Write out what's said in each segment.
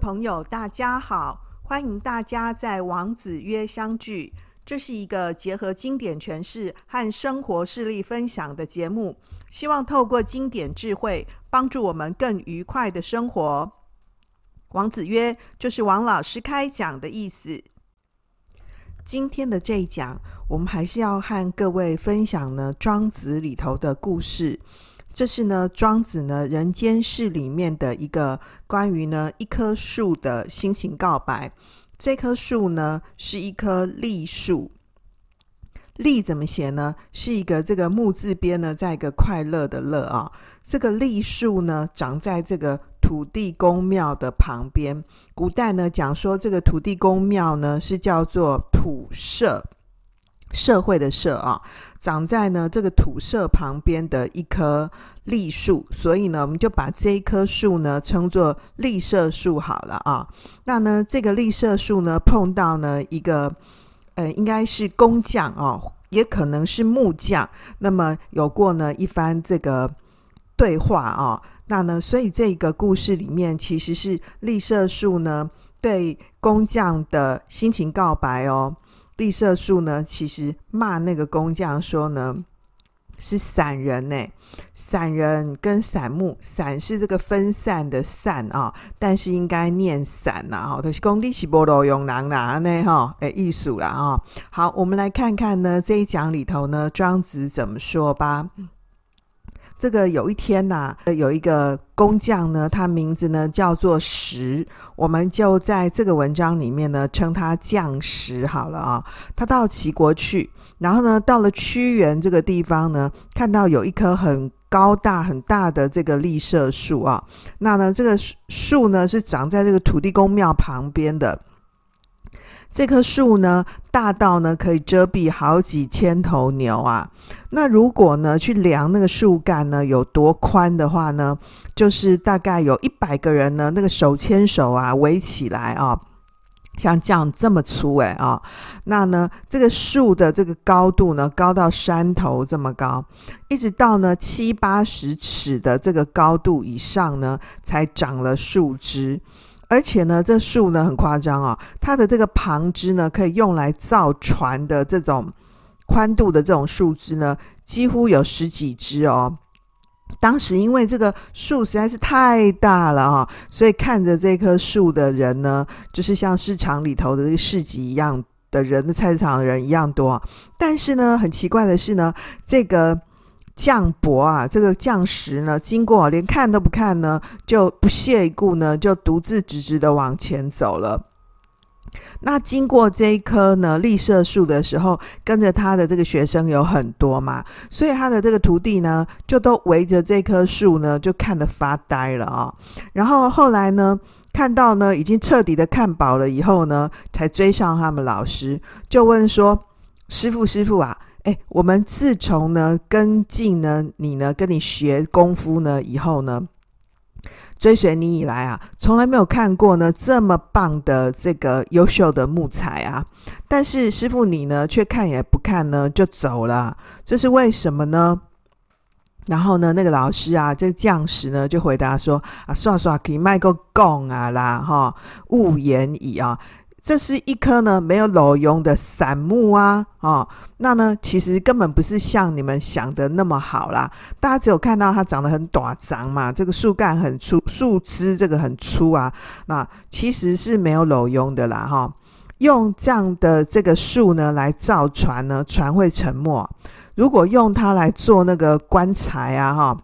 朋友，大家好！欢迎大家在王子约相聚。这是一个结合经典诠释和生活事例分享的节目，希望透过经典智慧，帮助我们更愉快的生活。王子约就是王老师开讲的意思。今天的这一讲，我们还是要和各位分享呢《庄子》里头的故事。这是呢，庄子呢《人间世》里面的一个关于呢一棵树的心情告白。这棵树呢是一棵栗树，栗怎么写呢？是一个这个木字边呢，在一个快乐的乐啊。这个栗树呢，长在这个土地公庙的旁边。古代呢讲说，这个土地公庙呢是叫做土社。社会的社啊，长在呢这个土社旁边的一棵栗树，所以呢，我们就把这一棵树呢称作栗社树好了啊。那呢，这个栗社树呢碰到呢一个呃，应该是工匠哦，也可能是木匠，那么有过呢一番这个对话啊。那呢，所以这个故事里面其实是栗社树呢对工匠的心情告白哦。绿色树呢，其实骂那个工匠说呢，是散人呢，散人跟散木，散是这个分散的散啊，但是应该念散呐，哈，就是工地是不路用人啦呢，哈，诶，艺术啦啊。好，我们来看看呢这一讲里头呢，庄子怎么说吧。这个有一天呐、有一个工匠呢，他名字呢叫做石，我们就在这个文章里面呢称他匠石好了啊。他到齐国去，然后呢到了屈原这个地方呢，看到有一棵很高大很大的这个栗社树啊。那呢这个树呢是长在这个土地公庙旁边的。这棵树呢，大到呢可以遮蔽好几千头牛啊。那如果呢去量那个树干呢有多宽的话呢，就是大概有一百个人呢，那个手牵手啊围起来啊，像这样这么粗诶啊。那呢这个树的这个高度呢，高到山头这么高，一直到呢七八十尺的这个高度以上呢，才长了树枝。而且呢，这树呢很夸张啊，它的这个旁枝呢，可以用来造船的这种宽度的这种树枝呢，几乎有十几枝哦。当时因为这个树实在是太大了啊，所以看着这棵树的人呢，就是像市场里头的这个市集一样的人，菜市场的人一样多。但是呢，很奇怪的是呢，这个。匠伯啊，这个将石呢，经过连看都不看呢，就不屑一顾呢，就独自直直的往前走了。那经过这一棵呢栗色树的时候，跟着他的这个学生有很多嘛，所以他的这个徒弟呢，就都围着这棵树呢，就看得发呆了啊、然后后来呢，看到呢已经彻底的看饱了以后呢，才追上他们老师，就问说：“师傅，师傅啊。”哎，我们自从呢跟进呢你呢跟你学功夫呢以后呢，追随你以来啊，从来没有看过呢这么棒的这个优秀的木材啊。但是师傅你呢却看也不看呢就走了，这是为什么呢？然后呢那个老师啊，这个匠石呢就回答说啊，算算可以卖个供啊啦哈，勿言矣啊。这是一棵呢没有路用的散木啊，哦，那呢其实根本不是像你们想的那么好啦。大家只有看到它长得很短长嘛，这个树干很粗，树枝这个很粗啊，那其实是没有路用的啦，哈、用这样的这个树呢来造船呢，船会沉没；如果用它来做那个棺材啊，哈、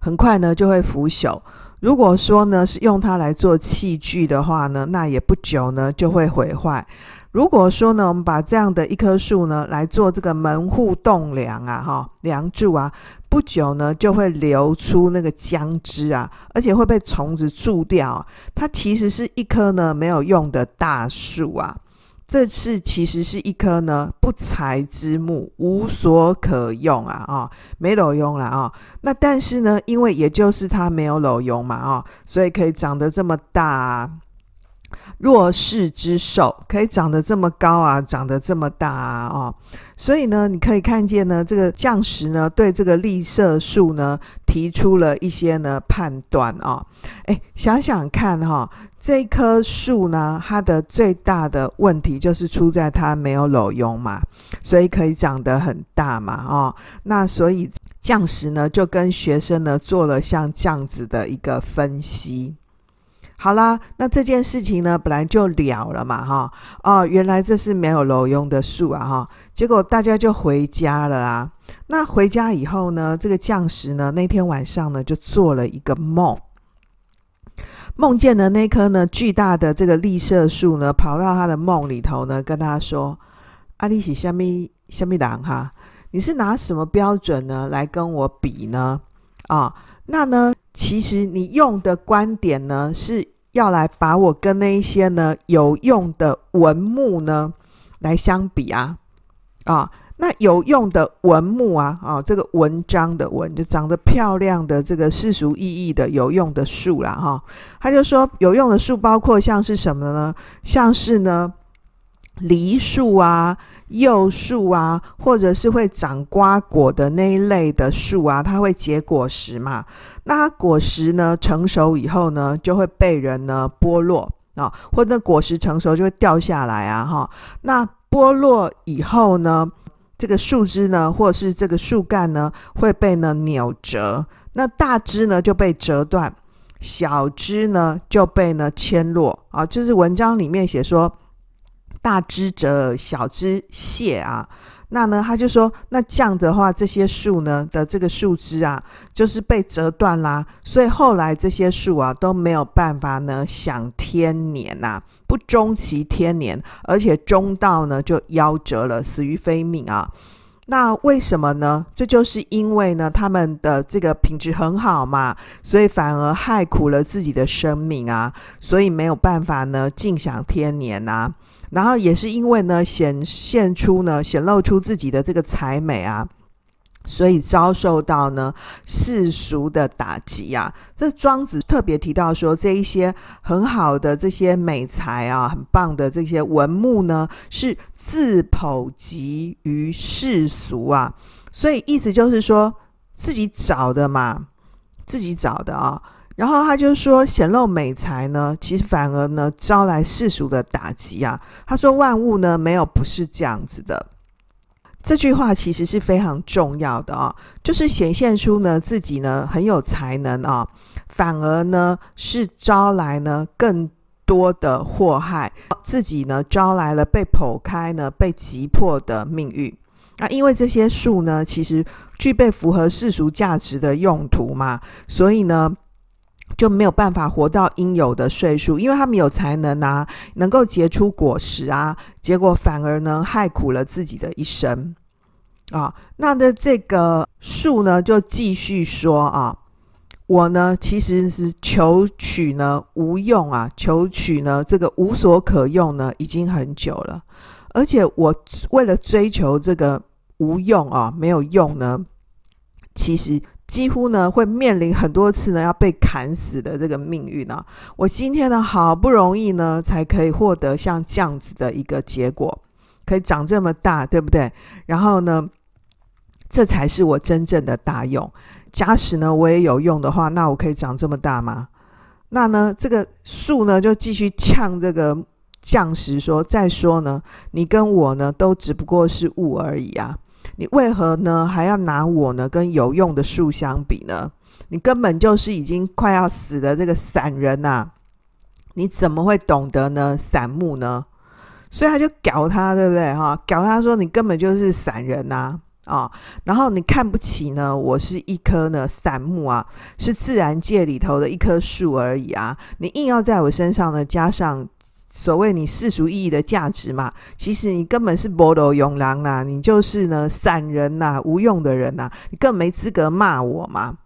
很快呢就会腐朽。如果说呢是用它来做器具的话呢，那也不久呢就会毁坏。如果说呢，我们把这样的一棵树呢来做这个门户栋梁啊，哈，梁柱啊，不久呢就会流出那个浆汁啊，而且会被虫子蛀掉。它其实是一棵呢没有用的大树啊。这次其实是一棵呢不才之木，无所可用啊啊、哦，没路用了啊、那但是呢，因为也就是它没有路用嘛啊、所以可以长得这么大。弱势之兽可以长得这么高啊，长得这么大啊，哦，所以呢，你可以看见呢，这个将士呢，对这个绿色树呢，提出了一些呢判断啊，哎，想想看哈，这棵树呢，它的最大的问题就是出在它没有路用嘛，所以可以长得很大嘛，哦，那所以将士呢，就跟学生呢做了像这样子的一个分析。好啦，那这件事情呢，本来就了了嘛，哈，哦，原来这是没有路用的树啊，哈，结果大家就回家了啊。那回家以后呢，这个将士呢，那天晚上呢，就做了一个梦，梦见了那棵呢巨大的这个栗色树呢，跑到他的梦里头呢，跟他说：“阿里喜虾米虾米郎哈，你是拿什么标准呢来跟我比呢？啊、那呢？”其实你用的观点呢，是要来把我跟那一些呢有用的文木呢来相比啊啊，那有用的文木啊啊，这个文章的文就长得漂亮的这个世俗意义的有用的树啦哈，他就说有用的树包括像是什么呢？像是呢梨树啊。柚树啊，或者是会长瓜果的那一类的树啊，它会结果实嘛。那它果实呢成熟以后呢，就会被人呢剥落啊，或者果实成熟就会掉下来啊，哈。那剥落以后呢，这个树枝呢，或者是这个树干呢，会被呢扭折。那大枝呢就被折断，小枝呢就被呢牵落啊。就是文章里面写说。大枝折，小枝谢啊。那呢，他就说，那这样的话，这些树呢的这个树枝啊，就是被折断啦。所以后来这些树啊都没有办法呢享天年呐、啊，不终其天年，而且中道呢就夭折了，死于非命啊。那为什么呢？这就是因为呢，他们的这个品质很好嘛，所以反而害苦了自己的生命啊，所以没有办法呢尽享天年呐、啊。然后也是因为呢，显现出呢，显露出自己的这个才美啊，所以遭受到呢世俗的打击啊。这庄子特别提到说，这一些很好的这些美才啊，很棒的这些文木呢，是自剖及于世俗啊。所以意思就是说，自己找的嘛，自己找的啊。然后他就说，显露美才呢，其实反而呢招来世俗的打击啊。他说万物呢没有不是这样子的，这句话其实是非常重要的啊，就是显现出呢自己呢很有才能啊，反而呢是招来呢更多的祸害，自己呢招来了被剖开呢被击破的命运啊。因为这些树呢其实具备符合世俗价值的用途嘛，所以呢。就没有办法活到应有的岁数，因为他们有才能啊，能够结出果实啊，结果反而呢害苦了自己的一生啊。那的这个树呢，就继续说啊，我呢其实是求取呢无用啊，求取呢这个无所可用呢，已经很久了，而且我为了追求这个无用啊，没有用呢，其实。几乎呢会面临很多次呢要被砍死的这个命运、啊。我今天呢好不容易呢才可以获得像这样子的一个结果，可以长这么大，对不对？然后呢，这才是我真正的大用。假使呢我也有用的话，那我可以长这么大吗？那呢这个树呢就继续呛这个将士说：再说呢，你跟我呢都只不过是物而已啊。你为何呢还要拿我呢跟有用的树相比呢？你根本就是已经快要死的这个散人呐、你怎么会懂得呢散木呢？所以他就搞他，对不对哈？搞他说你根本就是散人呐，啊！然后你看不起呢，我是一棵呢散木啊，是自然界里头的一棵树而已啊！你硬要在我身上呢加上。所谓你世俗意义的价值嘛，其实你根本是无路用人啦，你就是呢散人呐，无用的人呐，你更没资格骂我嘛！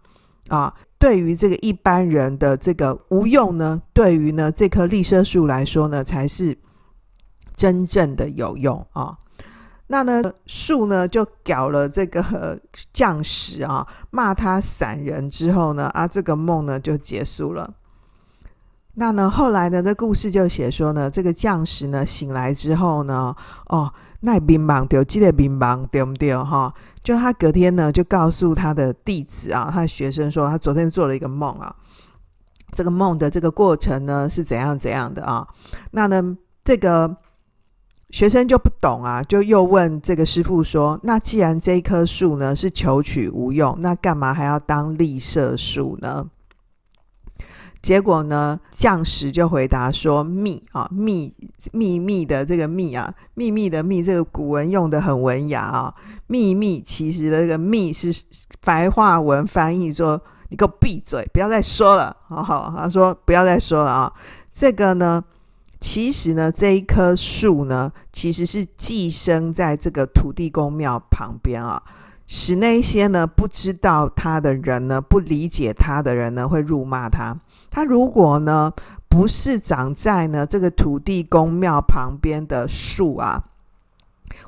啊，对于这个一般人的这个无用呢，对于呢这棵栗色树来说呢，才是真正的有用啊。那呢树呢就搞了这个 将士啊，骂他散人之后呢，啊这个梦呢就结束了。那呢，后来呢，这故事就写说呢，这个将士呢醒来之后呢，哦，那乒乓丢，记得乒乓对不对哈？就他隔天呢，就告诉他的弟子啊，他的学生说，他昨天做了一个梦啊，这个梦的这个过程呢是怎样怎样的啊？那呢，这个学生就不懂啊，就又问这个师傅说，那既然这棵树呢是求取无用，那干嘛还要当立舍树呢？结果呢，将士就回答说：“秘啊，秘秘密的这个秘啊，秘密的秘，这个古文用的很文雅啊。秘密其实的这个秘是白话文翻译说，你给我闭嘴，不要再说了。好好，他说不要再说了啊。这个呢，其实呢，这一棵树呢，其实是寄生在这个土地公庙旁边啊。”使那些呢不知道他的人呢，不理解他的人呢，会辱骂他。他如果呢不是长在呢这个土地公庙旁边的树啊，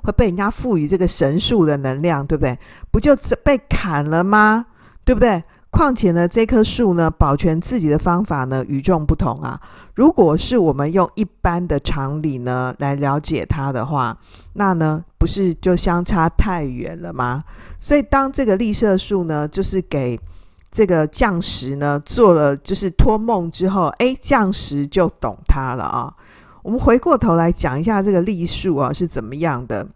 会被人家赋予这个神树的能量，对不对？不就被砍了吗？对不对？况且呢，这棵树呢，保全自己的方法呢，与众不同啊。如果是我们用一般的常理呢来了解它的话，那呢，不是就相差太远了吗？所以，当这个立色树呢，就是给这个将士呢做了就是托梦之后，哎，将士就懂它了啊。我们回过头来讲一下这个立树啊是怎么样的。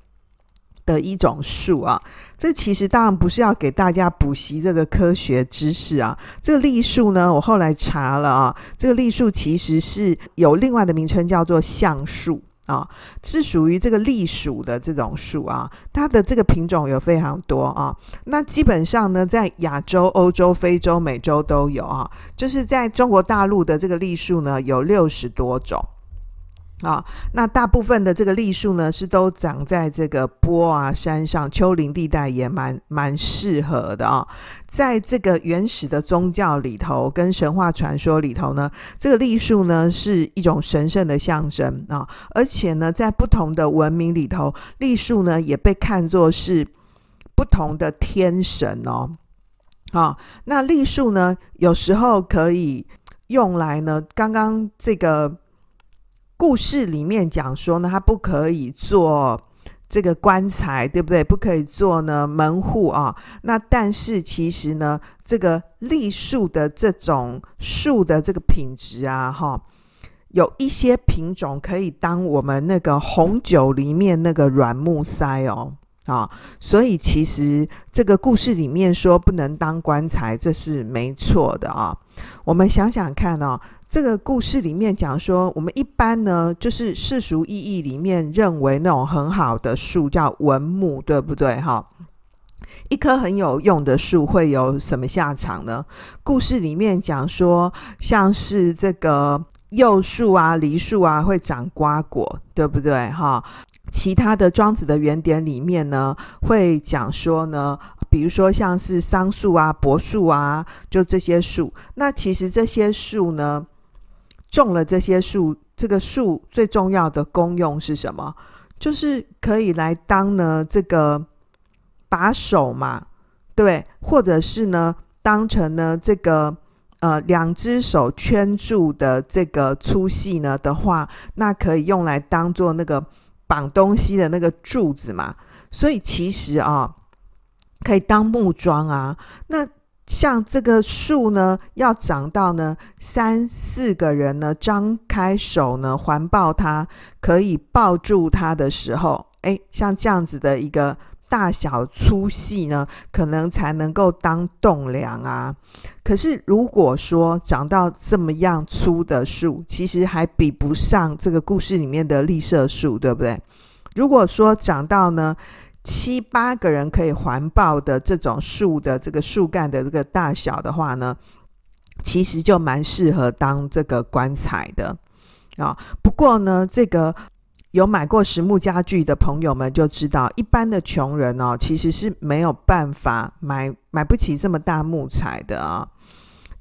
的一种树啊，这其实当然不是要给大家补习这个科学知识啊。这个栗树呢，我后来查了啊，这个栗树其实是有另外的名称，叫做橡树啊，是属于这个栗属的这种树啊。它的这个品种有非常多啊。那基本上呢，在亚洲、欧洲、非洲、美洲都有啊。就是在中国大陆的这个栗树呢，有六十多种。啊、那大部分的这个栗树呢，是都长在这个坡啊、山上、丘陵地带，也蛮蛮适合的啊、在这个原始的宗教里头，跟神话传说里头呢，这个栗树呢是一种神圣的象征啊、而且呢，在不同的文明里头，栗树呢也被看作是不同的天神哦。啊、哦，那栗树呢，有时候可以用来呢，刚刚这个。故事里面讲说呢，他不可以做这个棺材，对不对？不可以做呢门户啊。那但是其实呢，这个立树的这种树的这个品质啊，哈，有一些品种可以当我们那个红酒里面那个软木塞哦，啊，所以其实这个故事里面说不能当棺材，这是没错的啊。我们想想看哦。这个故事里面讲说，我们一般呢，就是世俗意义里面认为那种很好的树叫文木，对不对？哈，一棵很有用的树会有什么下场呢？故事里面讲说，像是这个柚树啊、梨树啊，会长瓜果，对不对？哈，其他的庄子的原点里面呢，会讲说呢。比如说像是桑树啊、柏树啊，就这些树。那其实这些树呢，种了这些树，这个树最重要的功用是什么？就是可以来当呢这个把手嘛，对，或者是呢当成呢这个呃两只手圈住的这个粗细呢的话，那可以用来当做那个绑东西的那个柱子嘛。所以其实啊。可以当木桩啊，那像这个树呢，要长到呢三四个人呢张开手呢环抱它，可以抱住它的时候，诶，像这样子的一个大小粗细呢，可能才能够当栋梁啊。可是如果说长到这么样粗的树，其实还比不上这个故事里面的绿色树，对不对？如果说长到呢，七八个人可以环抱的这种树的这个树干的这个大小的话呢，其实就蛮适合当这个棺材的啊。不过呢，这个有买过实木家具的朋友们就知道，一般的穷人哦，其实是没有办法买买不起这么大木材的啊。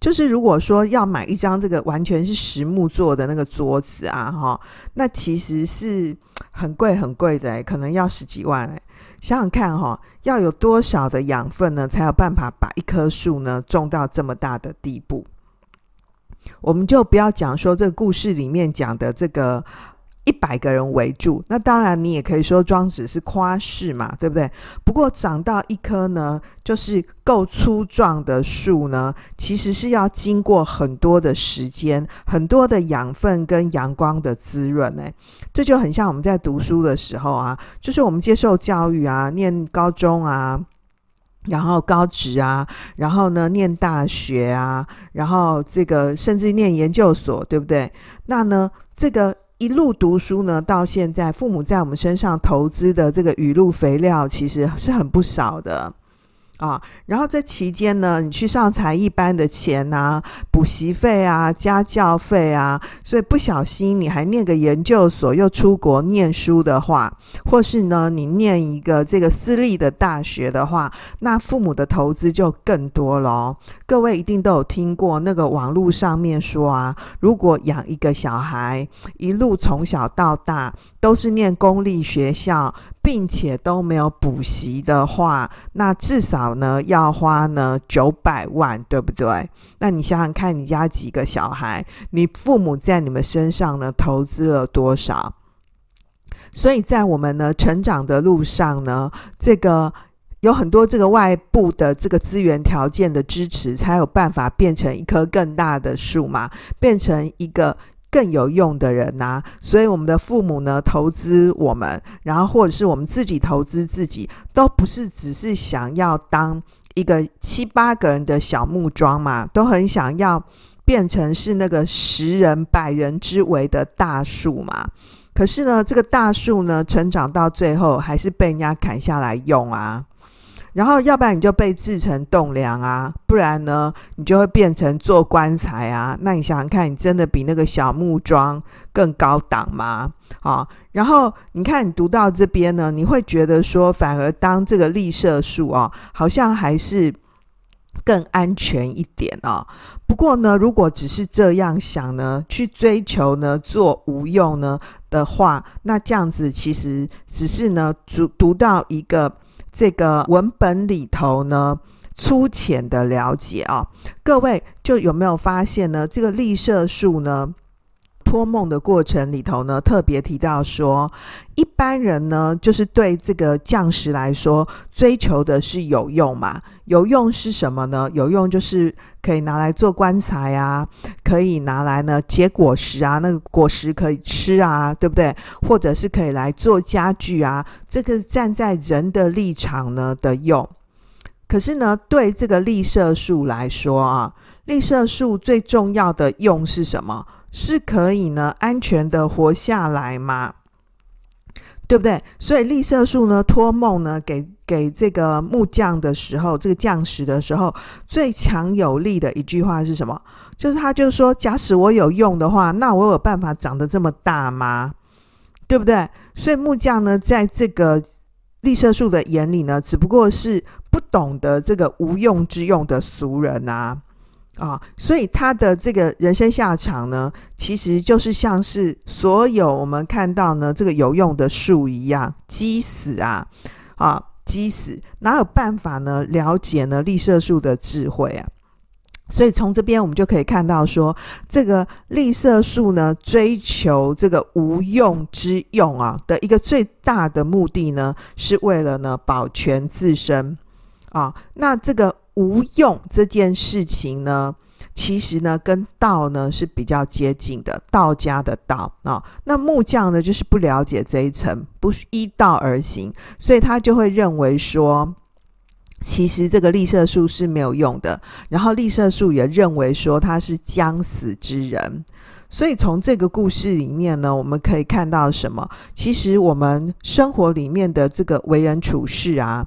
就是如果说要买一张这个完全是实木做的那个桌子啊，哈，那其实是很贵很贵的，可能要十几万。想想看哈，要有多少的养分呢，才有办法把一棵树呢种到这么大的地步？我们就不要讲说这个故事里面讲的这个。一百个人围住，那当然你也可以说庄子是夸饰嘛，对不对？不过长到一棵呢，就是够粗壮的树呢，其实是要经过很多的时间、很多的养分跟阳光的滋润。哎，这就很像我们在读书的时候啊，就是我们接受教育啊，念高中啊，然后高职啊，然后呢念大学啊，然后这个甚至念研究所，对不对？那呢这个。一路读书呢，到现在，父母在我们身上投资的这个雨露肥料，其实是很不少的。啊，然后这期间呢，你去上才艺班的钱啊，补习费啊，家教费啊，所以不小心你还念个研究所，又出国念书的话，或是呢，你念一个这个私立的大学的话，那父母的投资就更多了。各位一定都有听过那个网络上面说啊，如果养一个小孩，一路从小到大都是念公立学校。并且都没有补习的话，那至少呢要花呢九百万，对不对？那你想想看，你家几个小孩，你父母在你们身上呢投资了多少？所以在我们呢成长的路上呢，这个有很多这个外部的这个资源条件的支持，才有办法变成一棵更大的树嘛，变成一个。更有用的人呐、啊，所以我们的父母呢，投资我们，然后或者是我们自己投资自己，都不是只是想要当一个七八个人的小木桩嘛，都很想要变成是那个十人百人之围的大树嘛。可是呢，这个大树呢，成长到最后还是被人家砍下来用啊。然后，要不然你就被制成栋梁啊，不然呢，你就会变成做棺材啊。那你想想看，你真的比那个小木桩更高档吗？啊，然后你看，你读到这边呢，你会觉得说，反而当这个绿色树啊，好像还是更安全一点啊。不过呢，如果只是这样想呢，去追求呢做无用呢的话，那这样子其实只是呢读读到一个。这个文本里头呢，粗浅的了解啊、各位就有没有发现呢？这个绿色树呢，托梦的过程里头呢，特别提到说，一般人呢，就是对这个匠石来说，追求的是有用嘛。有用是什么呢？有用就是可以拿来做棺材啊，可以拿来呢结果实啊，那个果实可以吃啊，对不对？或者是可以来做家具啊，这个站在人的立场呢的用。可是呢，对这个绿色树来说啊，绿色树最重要的用是什么？是可以呢安全的活下来吗？对不对？所以绿色树呢托梦呢给。给这个木匠的时候，这个匠石的时候，最强有力的一句话是什么？就是他就说：假使我有用的话，那我有办法长得这么大吗？对不对？所以木匠呢，在这个绿色树的眼里呢，只不过是不懂得这个无用之用的俗人啊啊！所以他的这个人生下场呢，其实就是像是所有我们看到呢这个有用的树一样，积死啊啊！积死，哪有办法呢？了解呢绿色树的智慧啊！所以从这边我们就可以看到说，这个绿色树呢，追求这个无用之用啊的一个最大的目的呢，是为了呢保全自身啊。那这个无用这件事情呢，其实呢，跟道呢是比较接近的，道家的道啊。那木匠呢，就是不了解这一层，不依道而行，所以他就会认为说，其实这个绿色树是没有用的。然后绿色树也认为说他是将死之人。所以从这个故事里面呢，我们可以看到什么？其实我们生活里面的这个为人处事啊，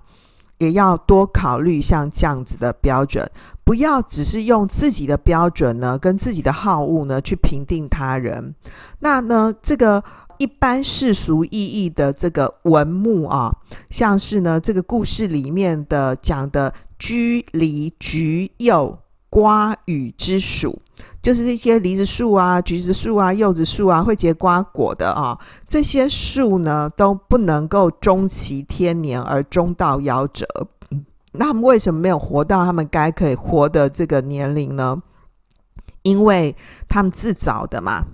也要多考虑像这样子的标准。不要只是用自己的标准呢，跟自己的好恶呢去评定他人。那呢，这个一般世俗意义的这个文目啊，像是呢这个故事里面的讲的居、离、橘、右、瓜、与之属，就是这些梨子树啊、橘子树啊、柚子树啊，会结瓜果的啊。这些树呢都不能够终其天年而终到夭折。那他们为什么没有活到他们该可以活的这个年龄呢？因为他们自找的嘛，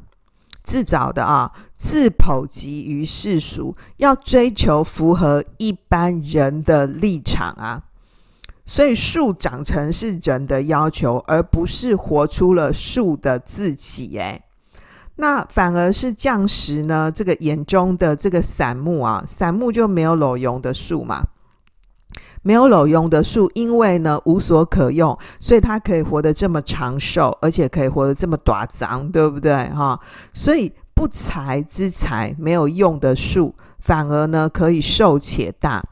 自找的啊，自剖及于世俗，要追求符合一般人的立场啊，所以树长成是人的要求，而不是活出了树的自己。诶，那反而是将士呢，这个眼中的这个散木啊，散木就没有裸用的树嘛。没有路用的树，因为呢无所可用，所以它可以活得这么长寿，而且可以活得这么短长，对不对？哈，所以不材之材，没有用的树，反而呢可以寿且大。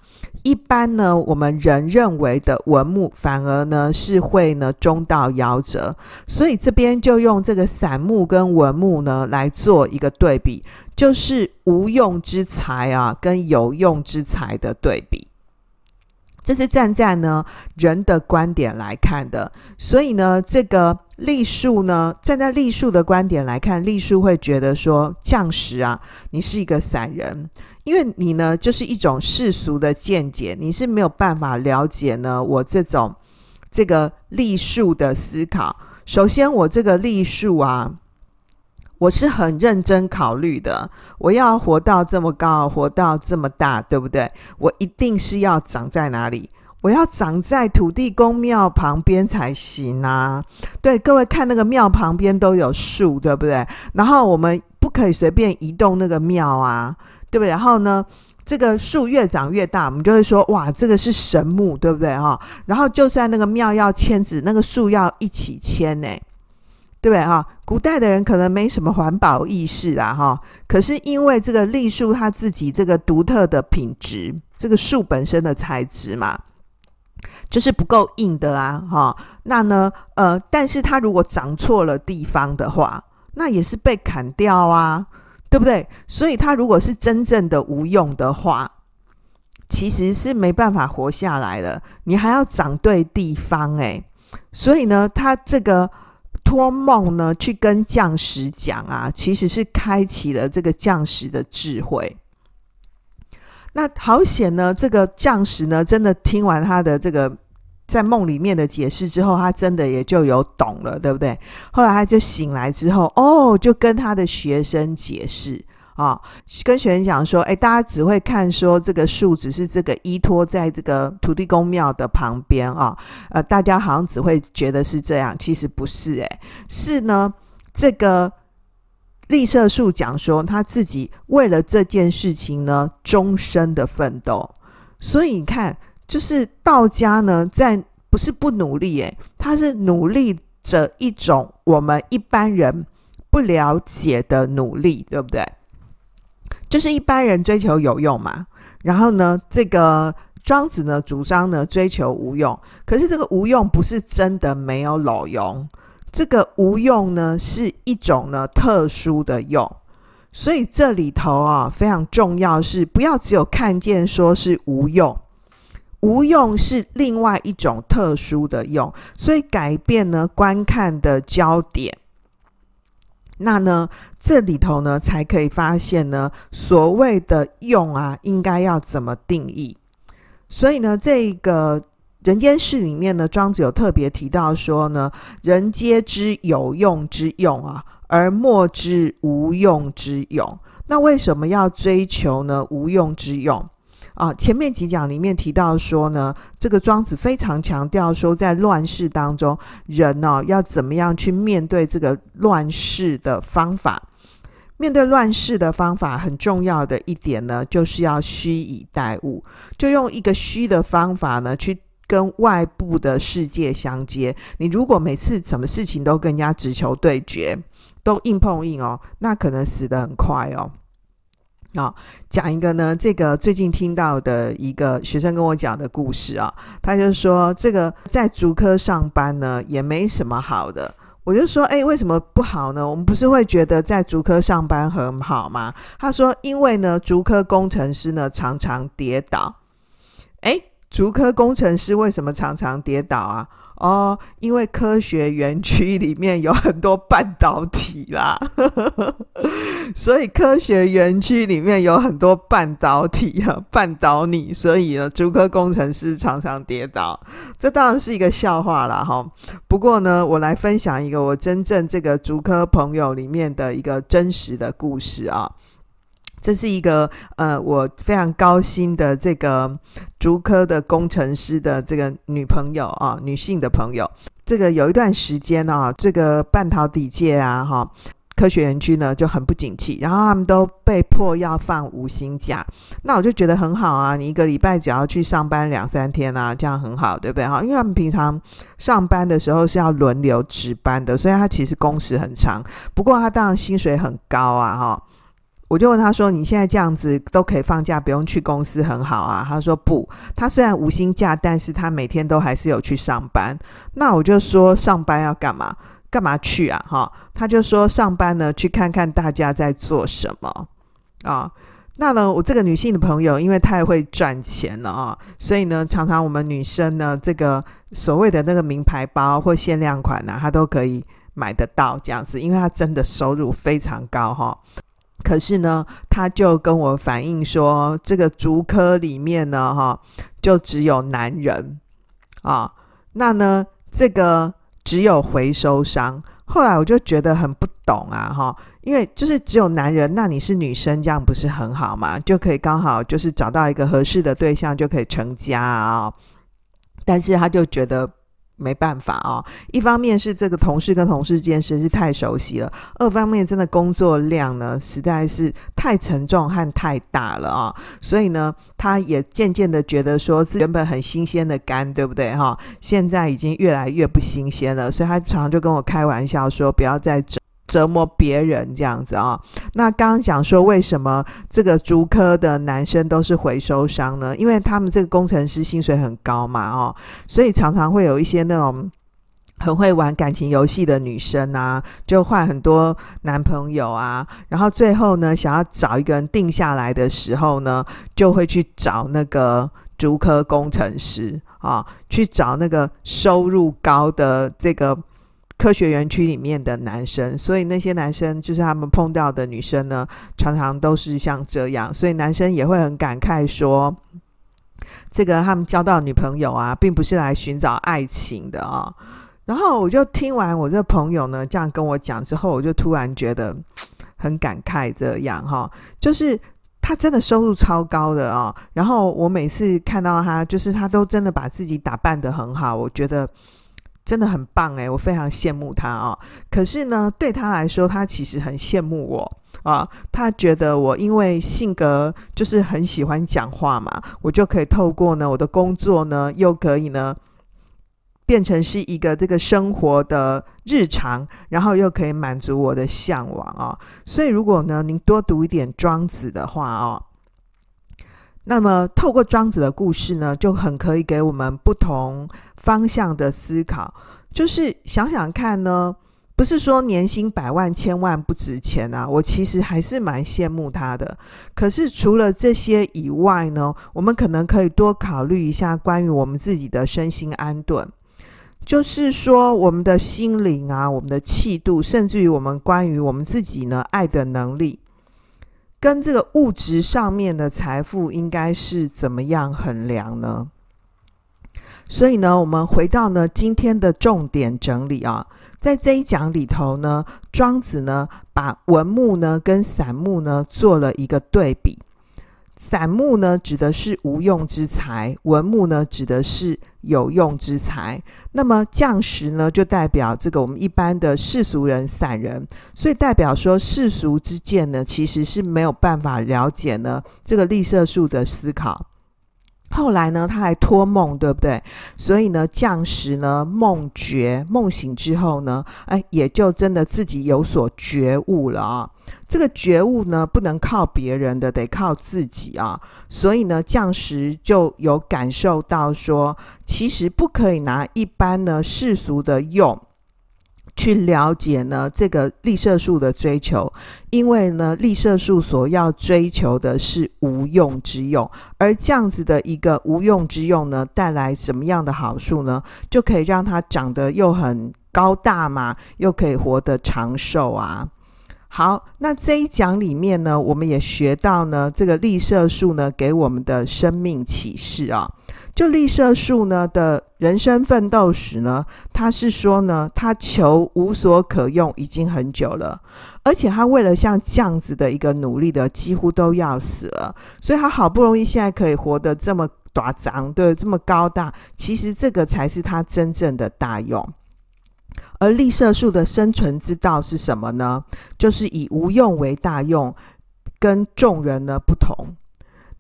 一般呢，我们人认为的文木，反而呢是会呢中道夭折。所以这边就用这个散木跟文木呢来做一个对比，就是无用之才啊，跟有用之才的对比。这是站在呢人的观点来看的，所以呢，这个栗树呢，站在栗树的观点来看，栗树会觉得说，将士啊，你是一个散人，因为你呢就是一种世俗的见解，你是没有办法了解呢我这种这个栗树的思考。首先，我这个栗树啊。我是很认真考虑的，我要活到这么高，活到这么大，对不对？我一定是要长在哪里？我要长在土地公庙旁边才行啊！对，各位看那个庙旁边都有树，对不对？然后我们不可以随便移动那个庙啊，对不对？然后呢，这个树越长越大，我们就会说哇，这个是神木，对不对？哈，然后就算那个庙要迁址，那个树要一起迁呢。对不对哈？古代的人可能没什么环保意识啊哈，可是因为这个栗树它自己这个独特的品质，这个树本身的材质嘛，就是不够硬的啊哈。那呢呃，但是它如果长错了地方的话，那也是被砍掉啊，对不对？所以它如果是真正的无用的话，其实是没办法活下来的。你还要长对地方诶，所以呢，他这个。托梦呢，去跟将士讲啊，其实是开启了这个将士的智慧。那好险呢，这个将士呢，真的听完他的这个在梦里面的解释之后，他真的也就有懂了，对不对？后来他就醒来之后，哦，就跟他的学生解释。啊、哦，跟学生讲说，哎，大家只会看说这个树只是这个依托在这个土地公庙的旁边啊、哦，呃，大家好像只会觉得是这样，其实不是，哎，是呢，这个栗色树讲说他自己为了这件事情呢，终身的奋斗，所以你看，就是道家呢，在不是不努力，哎，他是努力着一种我们一般人不了解的努力，对不对？就是一般人追求有用嘛，然后呢，这个庄子呢主张呢追求无用，可是这个无用不是真的没有路用，这个无用呢是一种呢特殊的用，所以这里头啊非常重要是不要只有看见说是无用，无用是另外一种特殊的用，所以改变呢观看的焦点。那呢，这里头呢，才可以发现呢，所谓的用啊，应该要怎么定义？所以呢，这个人间世里面呢，庄子有特别提到说呢，人皆知有用之用啊，而莫知无用之用。那为什么要追求呢？无用之用？啊，前面几讲里面提到说呢，这个庄子非常强调说，在乱世当中，人呢、要怎么样去面对这个乱世的方法。面对乱世的方法，很重要的一点呢，就是要虚以待物，就用一个虚的方法呢，去跟外部的世界相接。你如果每次什么事情都跟人家直球对决，都硬碰硬哦，那可能死得很快哦。啊、讲一个呢，这个最近听到的一个学生跟我讲的故事啊，他就说这个在竹科上班呢也没什么好的，我就说，哎，为什么不好呢？我们不是会觉得在竹科上班很好吗？他说，因为呢，竹科工程师呢常常跌倒。哎，竹科工程师为什么常常跌倒啊？哦，因为科学园区里面有很多半导体啦，所以科学园区里面有很多半导体啊，半导你，所以呢，竹科工程师常常跌倒，这当然是一个笑话啦哈。不过呢，我来分享一个我真正这个竹科朋友里面的一个真实的故事啊。这是一个呃，我非常高薪的这个竹科的工程师的这个女朋友啊，女性的朋友。这个有一段时间啊，这个半导体界啊，哈，科学园区呢就很不景气，然后他们都被迫要放无薪假。那我就觉得很好啊，你一个礼拜只要去上班两三天啊，这样很好，对不对哈？因为他们平常上班的时候是要轮流值班的，所以他其实工时很长。不过他当然薪水很高啊，哈。我就问他说：“你现在这样子都可以放假，不用去公司，很好啊。”他说：“不，他虽然无薪假，但是他每天都还是有去上班。”那我就说：“上班要干嘛？干嘛去啊？”哈，他就说：“上班呢，去看看大家在做什么啊。”那呢，我这个女性的朋友，因为太会赚钱了啊，所以呢，常常我们女生呢，这个所谓的那个名牌包或限量款呢，她都可以买得到这样子，因为她真的收入非常高哈。可是呢，他就跟我反映说，这个竹科里面呢，哈，就只有男人啊。那呢，这个只有回收商。后来我就觉得很不懂啊，哈，因为就是只有男人，那你是女生，这样不是很好吗？就可以刚好就是找到一个合适的对象，就可以成家啊。但是他就觉得。没办法啊、一方面是这个同事跟同事之间实在是太熟悉了，二方面真的工作量呢实在是太沉重和太大了啊、所以呢，他也渐渐的觉得说，自原本很新鲜的肝，对不对哈？现在已经越来越不新鲜了，所以他常常就跟我开玩笑说，不要再整。折磨别人这样子啊、那刚刚讲说为什么这个竹科的男生都是回收商呢？因为他们这个工程师薪水很高嘛，哦，所以常常会有一些那种很会玩感情游戏的女生啊，就换很多男朋友啊，然后最后呢，想要找一个人定下来的时候呢，就会去找那个竹科工程师啊，去找那个收入高的这个。科学园区里面的男生，所以那些男生就是他们碰到的女生呢，常常都是像这样，所以男生也会很感慨说，这个他们交到女朋友啊，并不是来寻找爱情的啊。然后我就听完我这朋友呢这样跟我讲之后，我就突然觉得 很感慨，这样哈，就是他真的收入超高的啊。然后我每次看到他，就是他都真的把自己打扮得很好，我觉得。真的很棒诶，我非常羡慕他啊、哦！可是呢，对他来说，他其实很羡慕我啊。他觉得我因为性格就是很喜欢讲话嘛，我就可以透过呢我的工作呢，又可以呢变成是一个这个生活的日常，然后又可以满足我的向往啊。所以，如果呢您多读一点庄子的话哦，那么透过庄子的故事呢，就很可以给我们不同。方向的思考，就是想想看呢，不是说年薪百万、千万不值钱啊，我其实还是蛮羡慕他的。可是除了这些以外呢，我们可能可以多考虑一下关于我们自己的身心安顿，就是说我们的心灵啊，我们的气度，甚至于我们关于我们自己呢爱的能力，跟这个物质上面的财富应该是怎么样衡量呢？所以呢，我们回到呢今天的重点整理啊，在这一讲里头呢，庄子呢把文木呢跟散木呢做了一个对比。散木呢指的是无用之财，文木呢指的是有用之财。那么将石呢就代表这个我们一般的世俗人、散人，所以代表说世俗之见呢其实是没有办法了解呢这个绿色树的思考。后来呢，他还托梦，对不对？所以呢，匠石呢梦觉，梦醒之后呢，哎，也就真的自己有所觉悟了啊。这个觉悟呢，不能靠别人的，得靠自己啊。所以呢，匠石就有感受到说，其实不可以拿一般呢世俗的用去了解呢这个绿色树的追求，因为呢绿色树所要追求的是无用之用，而这样子的一个无用之用呢，带来什么样的好处呢？就可以让它长得又很高大嘛，又可以活得长寿啊。好，那这一讲里面呢，我们也学到呢，这个绿色树呢给我们的生命启示啊。就绿色树呢的人生奋斗史呢，他是说呢，他求无所可用已经很久了，而且他为了像这样子的一个努力的，几乎都要死了，所以他好不容易现在可以活得这么大张，对，这么高大，其实这个才是他真正的大用。而绿色树的生存之道是什么呢？就是以无用为大用，跟众人呢不同。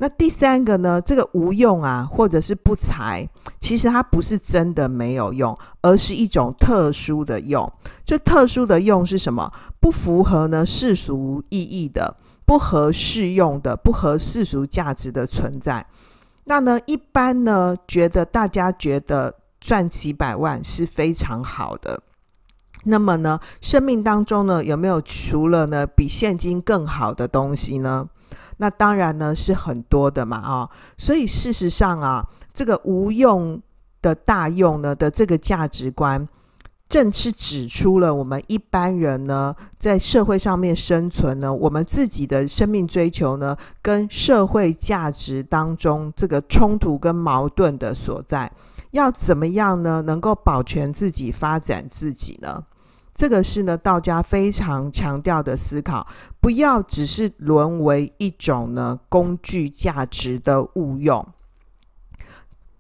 那第三个呢，这个无用啊，或者是不才，其实它不是真的没有用，而是一种特殊的用。这特殊的用是什么？不符合呢世俗意义的，不合适用的，不合世俗价值的存在。那呢，一般呢，觉得大家觉得赚几百万是非常好的。那么呢，生命当中呢，有没有除了呢比现金更好的东西呢？那当然呢是很多的嘛啊、所以事实上啊，这个无用的大用呢的这个价值观，正是指出了我们一般人呢在社会上面生存呢，我们自己的生命追求呢，跟社会价值当中这个冲突跟矛盾的所在。要怎么样呢？能够保全自己、发展自己呢？这个是呢，道家非常强调的思考，不要只是沦为一种呢工具价值的误用。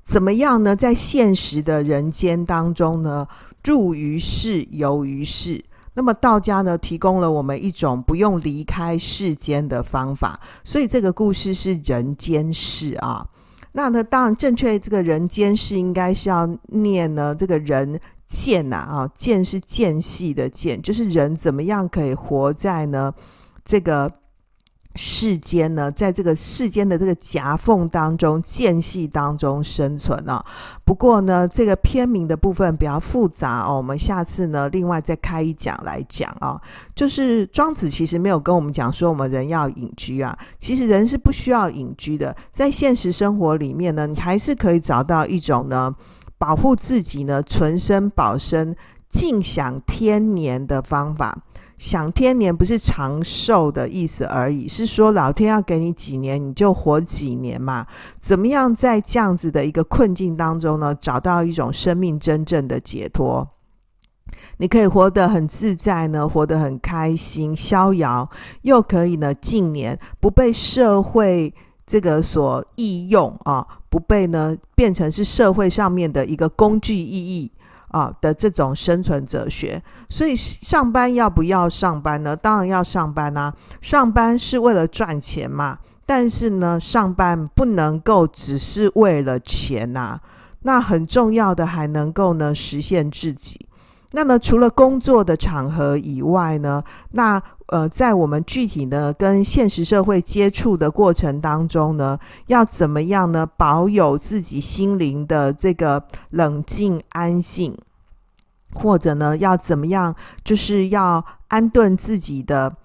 怎么样呢？在现实的人间当中呢，入于世，游于世。那么道家呢，提供了我们一种不用离开世间的方法。所以这个故事是人间世啊。那呢，当然正确，这个人间世应该是要念呢，这个人。间呐啊，间是间隙的间，就是人怎么样可以活在呢这个世间呢，在这个世间的这个夹缝当中、间隙当中生存啊。不过呢，这个片名的部分比较复杂哦，我们下次呢另外再开一讲来讲啊。就是庄子其实没有跟我们讲说我们人要隐居啊，其实人是不需要隐居的，在现实生活里面呢，你还是可以找到一种呢。保护自己呢，存身保身，尽享天年的方法。享天年不是长寿的意思而已，是说老天要给你几年，你就活几年嘛。怎么样在这样子的一个困境当中呢，找到一种生命真正的解脱？你可以活得很自在呢，活得很开心、逍遥，又可以呢，近年不被社会。这个所易用啊，不被呢变成是社会上面的一个工具意义啊的这种生存哲学。所以上班要不要上班呢？当然要上班啊！上班是为了赚钱嘛。但是呢，上班不能够只是为了钱呐。那很重要的还能够呢实现自己。那么除了工作的场合以外呢，那呃，在我们具体呢跟现实社会接触的过程当中呢，要怎么样呢保有自己心灵的这个冷静安静，或者呢要怎么样，就是要安顿自己的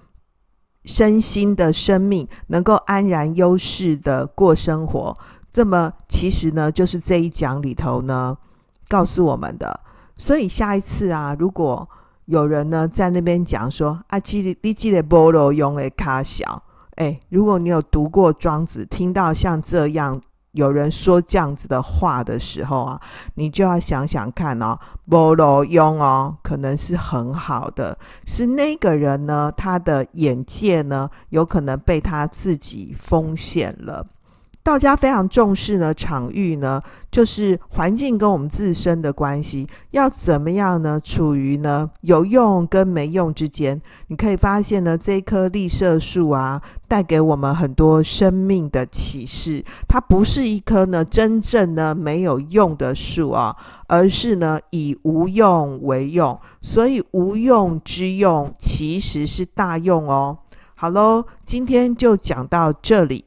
身心的生命，能够安然优势的过生活。这么其实呢，就是这一讲里头呢告诉我们的。所以下一次啊，如果有人呢在那边讲说啊，记得你记得菠萝用的卡小，哎，如果你有读过庄子，听到像这样有人说这样子的话的时候啊，你就要想想看哦，菠萝用哦，可能是很好的，是那个人呢，他的眼界呢，有可能被他自己封限了。道家非常重视呢，场域呢，就是环境跟我们自身的关系，要怎么样呢？处于呢有用跟没用之间。你可以发现呢，这一棵绿色树啊，带给我们很多生命的启示。它不是一棵呢真正呢没有用的树啊，而是呢以无用为用，所以无用之用其实是大用哦。好喽，今天就讲到这里。